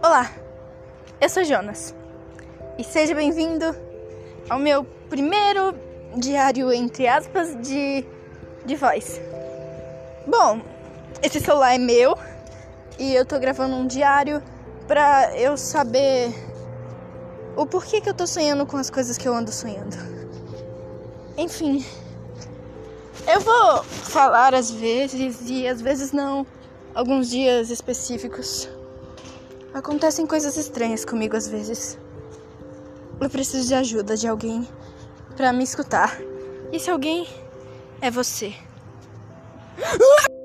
Olá, eu sou Jonas e seja bem-vindo ao meu primeiro diário, entre aspas, de, de voz. Bom, esse celular é meu e eu tô gravando um diário pra eu saber o porquê que eu tô sonhando com as coisas que eu ando sonhando. Enfim, eu vou falar às vezes e às vezes não, alguns dias específicos. Acontecem coisas estranhas comigo às vezes. Eu preciso de ajuda de alguém para me escutar. E se alguém é você?